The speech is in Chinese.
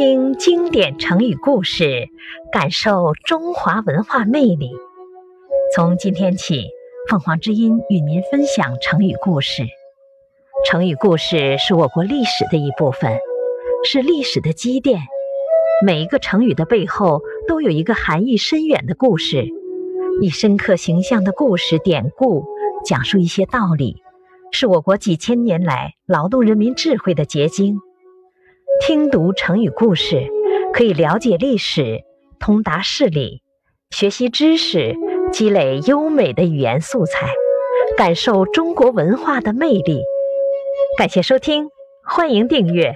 听经典成语故事，感受中华文化魅力。从今天起，凤凰之音与您分享成语故事。成语故事是我国历史的一部分，是历史的积淀。每一个成语的背后，都有一个含义深远的故事，以深刻形象的故事典故，讲述一些道理，是我国几千年来劳动人民智慧的结晶。听读成语故事，可以了解历史，通达事理，学习知识，积累优美的语言素材，感受中国文化的魅力。感谢收听，欢迎订阅。